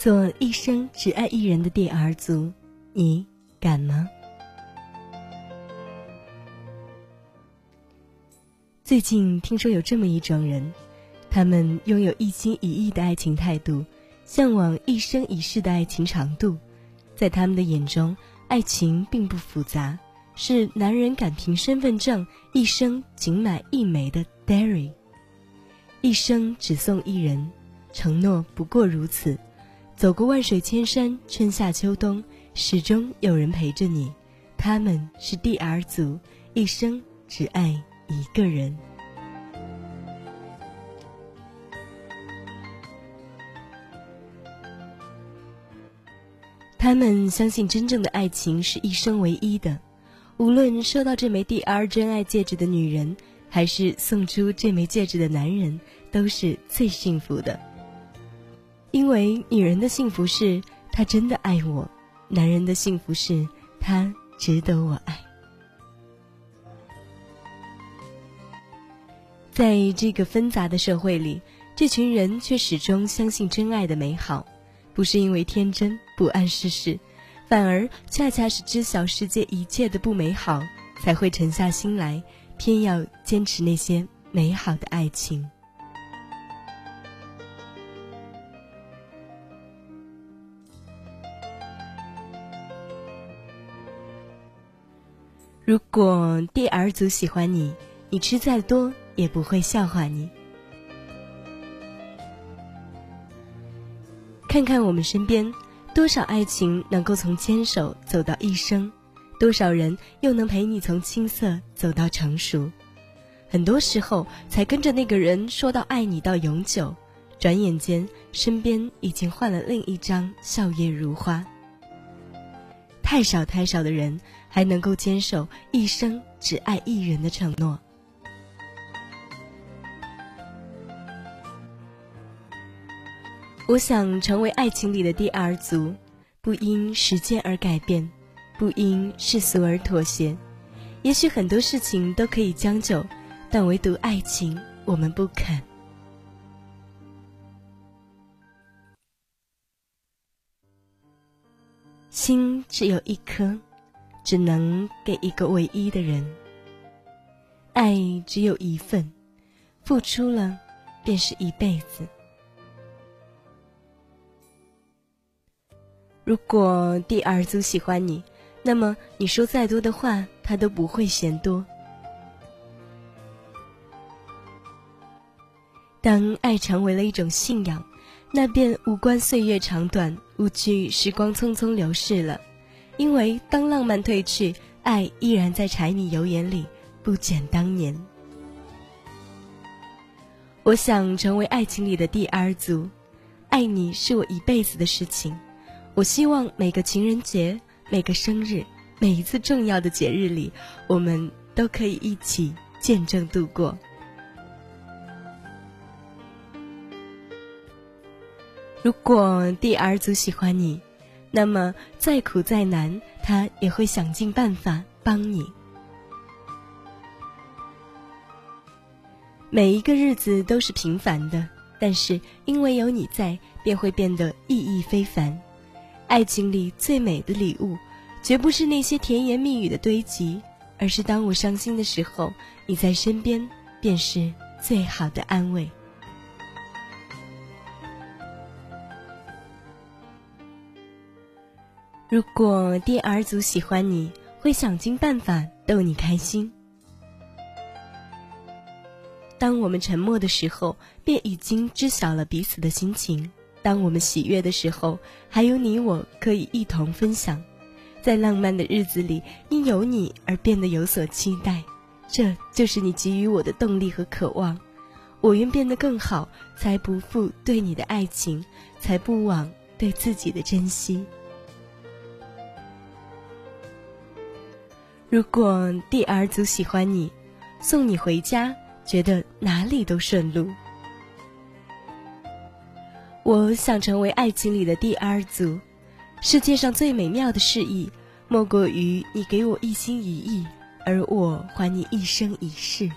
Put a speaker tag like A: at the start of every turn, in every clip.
A: 做一生只爱一人的第二组，你敢吗？最近听说有这么一种人，他们拥有一心一意的爱情态度，向往一生一世的爱情长度。在他们的眼中，爱情并不复杂，是男人敢凭身份证一生仅买一枚的 dairy，一生只送一人，承诺不过如此。走过万水千山，春夏秋冬，始终有人陪着你。他们是第二组，一生只爱一个人。他们相信真正的爱情是一生唯一的，无论收到这枚第二真爱戒指的女人，还是送出这枚戒指的男人，都是最幸福的。因为女人的幸福是她真的爱我，男人的幸福是他值得我爱。在这个纷杂的社会里，这群人却始终相信真爱的美好，不是因为天真不谙世事，反而恰恰是知晓世界一切的不美好，才会沉下心来，偏要坚持那些美好的爱情。如果第二组喜欢你，你吃再多也不会笑话你。看看我们身边，多少爱情能够从牵手走到一生，多少人又能陪你从青涩走到成熟？很多时候，才跟着那个人说到爱你到永久，转眼间身边已经换了另一张笑靥如花。太少太少的人还能够坚守一生只爱一人的承诺。我想成为爱情里的第二组，不因时间而改变，不因世俗而妥协。也许很多事情都可以将就，但唯独爱情，我们不肯。心只有一颗，只能给一个唯一的人。爱只有一份，付出了便是一辈子。如果第二组喜欢你，那么你说再多的话，他都不会嫌多。当爱成为了一种信仰。那便无关岁月长短，无惧时光匆匆流逝了，因为当浪漫褪去，爱依然在柴米油盐里不减当年。我想成为爱情里的第二组，爱你是我一辈子的事情。我希望每个情人节、每个生日、每一次重要的节日里，我们都可以一起见证度过。如果第二组喜欢你，那么再苦再难，他也会想尽办法帮你。每一个日子都是平凡的，但是因为有你在，便会变得意义非凡。爱情里最美的礼物，绝不是那些甜言蜜语的堆积，而是当我伤心的时候，你在身边，便是最好的安慰。如果第二组喜欢你，会想尽办法逗你开心。当我们沉默的时候，便已经知晓了彼此的心情；当我们喜悦的时候，还有你我可以一同分享。在浪漫的日子里，因有你而变得有所期待，这就是你给予我的动力和渴望。我愿变得更好，才不负对你的爱情，才不枉对自己的珍惜。如果第二组喜欢你，送你回家，觉得哪里都顺路。我想成为爱情里的第二组，世界上最美妙的示意，莫过于你给我一心一意，而我还你一生一世。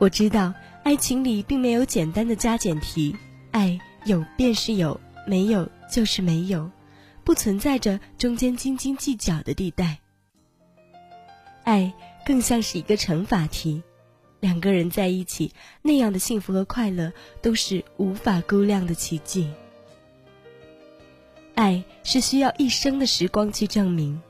A: 我知道爱情里并没有简单的加减题，爱有便是有，没有就是没有，不存在着中间斤斤计较的地带。爱更像是一个乘法题，两个人在一起那样的幸福和快乐都是无法估量的奇迹。爱是需要一生的时光去证明。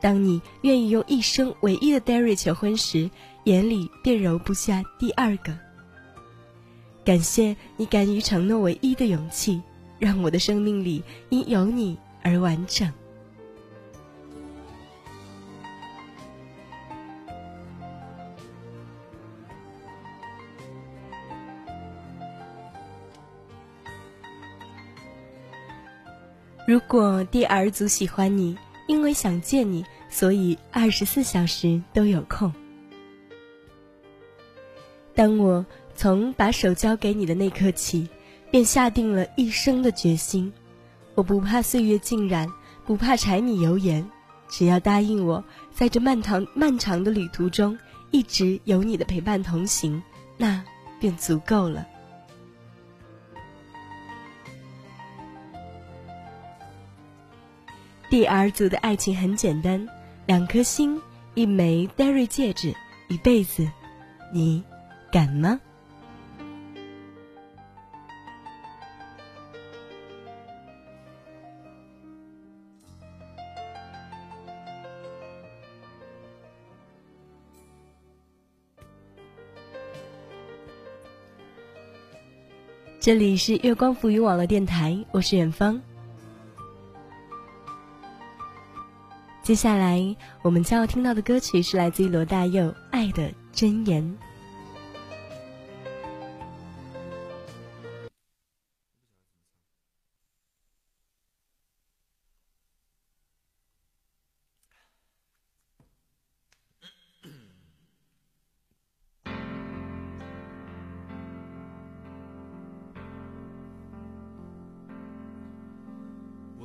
A: 当你愿意用一生唯一的 Derry 求婚时，眼里便揉不下第二个。感谢你敢于承诺唯一的勇气，让我的生命里因有你而完整。如果第二组喜欢你，因为想见你，所以二十四小时都有空。当我从把手交给你的那刻起，便下定了一生的决心。我不怕岁月浸染，不怕柴米油盐，只要答应我，在这漫长漫长的旅途中，一直有你的陪伴同行，那便足够了。第二组的爱情很简单，两颗心，一枚 Derry 戒指，一辈子，你敢吗？这里是月光浮语网络电台，我是远方。接下来我们将要听到的歌曲是来自于罗大佑《爱的箴言》。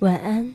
A: 晚安，